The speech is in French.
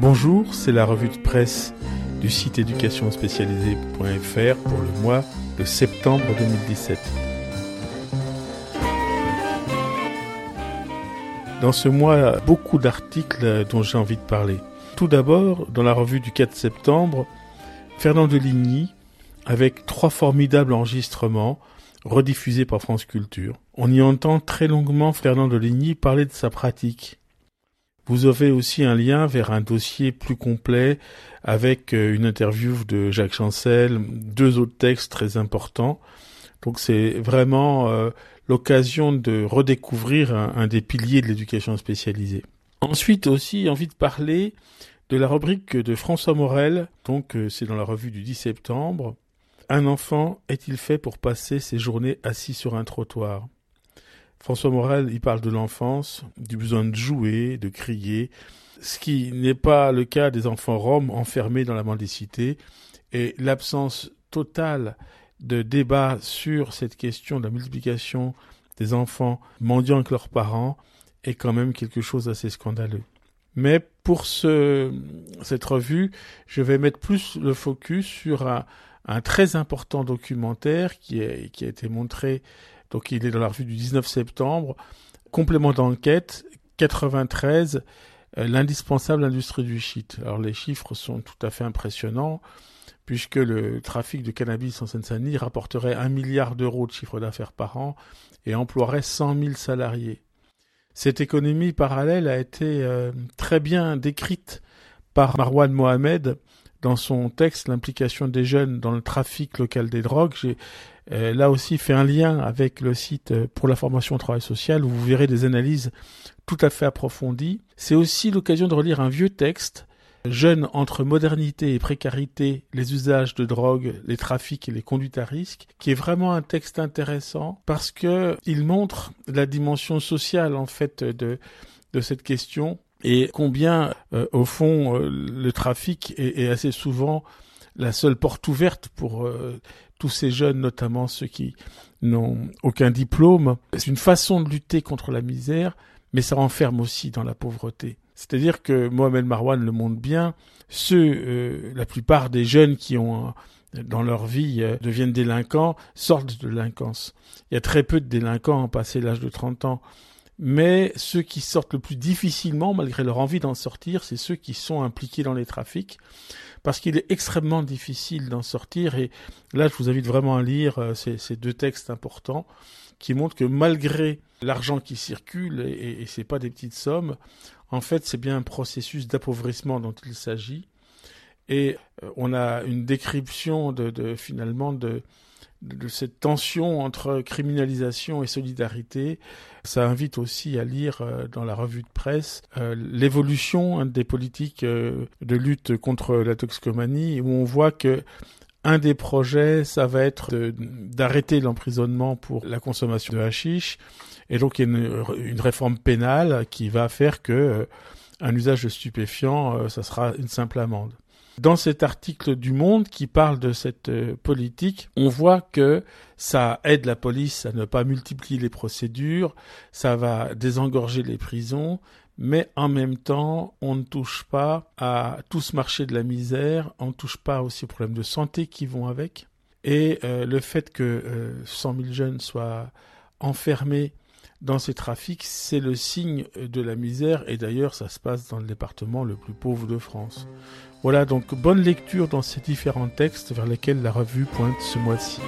Bonjour, c'est la revue de presse du site éducationspécialisée.fr pour le mois de septembre 2017. Dans ce mois, beaucoup d'articles dont j'ai envie de parler. Tout d'abord, dans la revue du 4 septembre, Fernand Deligny, avec trois formidables enregistrements rediffusés par France Culture. On y entend très longuement Fernand Deligny parler de sa pratique. Vous avez aussi un lien vers un dossier plus complet avec euh, une interview de Jacques Chancel, deux autres textes très importants. Donc c'est vraiment euh, l'occasion de redécouvrir un, des piliers de l'éducation spécialisée. Ensuite aussi envie de parler de la rubrique de François Morel, donc euh, c'est dans la revue du 10 septembre. Un enfant est-il fait pour passer ses journées assis sur un trottoir? François Morel, il parle de l'enfance, du besoin de jouer, de crier, ce qui n'est pas le cas des enfants roms enfermés dans la mendicité, et l'absence totale de débat sur cette question de la multiplication des enfants mendiant avec leurs parents est quand même quelque chose d'assez scandaleux. Mais pour ce, cette revue, je vais mettre plus le focus sur un, très important documentaire qui a été montré, donc il est dans la revue du 19 septembre, complément d'enquête 93, euh, l'indispensable industrie du shit. Alors les chiffres sont tout à fait impressionnants puisque le trafic de cannabis en Seine-Saint-Denis rapporterait un milliard d'euros de chiffre d'affaires par an et emploierait 100 000 salariés. Cette économie parallèle a été euh, très bien décrite par Marwan Mohamed dans son texte L'implication des jeunes dans le trafic local des drogues. J'ai euh, là aussi fait un lien avec le site euh, pour la formation au travail social où vous verrez des analyses tout à fait approfondies. C'est aussi l'occasion de relire un vieux texte Jeunes entre modernité et précarité, les usages de drogue, les trafics et les conduites à risque, qui est vraiment un texte intéressant parce que il montre la dimension sociale en fait de de cette question et combien euh, au fond euh, le trafic est, assez souvent la seule porte ouverte pour euh, tous ces jeunes, notamment ceux qui n'ont aucun diplôme. C'est une façon de lutter contre la misère, mais ça renferme aussi dans la pauvreté. C'est-à-dire que Mohamed Marwan le montre bien, ceux, euh, la plupart des jeunes qui ont dans leur vie euh, deviennent délinquants sortent de délinquance. Il y a très peu de délinquants passé l'âge de 30 ans. Mais ceux qui sortent le plus difficilement, malgré leur envie d'en sortir, c'est ceux qui sont impliqués dans les trafics, parce qu'il est extrêmement difficile d'en sortir. Et là, je vous invite vraiment à lire euh, ces, deux textes importants qui montrent que malgré l'argent qui circule, et, et c'est pas des petites sommes, en fait, c'est bien un processus d'appauvrissement dont il s'agit. Et euh, on a une description de, finalement de, de, cette tension entre criminalisation et solidarité. Ça invite aussi à lire euh, dans la revue de presse euh, l'évolution des politiques de lutte contre la toxicomanie, où on voit que un des projets, ça va être d'arrêter l'emprisonnement pour la consommation de hashish. Et donc, une, réforme pénale qui va faire que euh, un usage de stupéfiants, euh, ça sera une simple amende. Dans cet article du Monde qui parle de cette euh, politique, on voit que ça aide la police à ne pas multiplier les procédures, ça va désengorger les prisons, mais en même temps, on ne touche pas à tout ce marché de la misère, on ne touche pas aussi aux problèmes de santé qui vont avec. Et euh, le fait que euh, 100 000 jeunes soient enfermés dans ces trafics, c'est le signe de la misère, et d'ailleurs ça se passe dans le département le plus pauvre de France. Voilà donc bonne lecture dans ces différents textes vers lesquels la revue pointe ce mois-ci.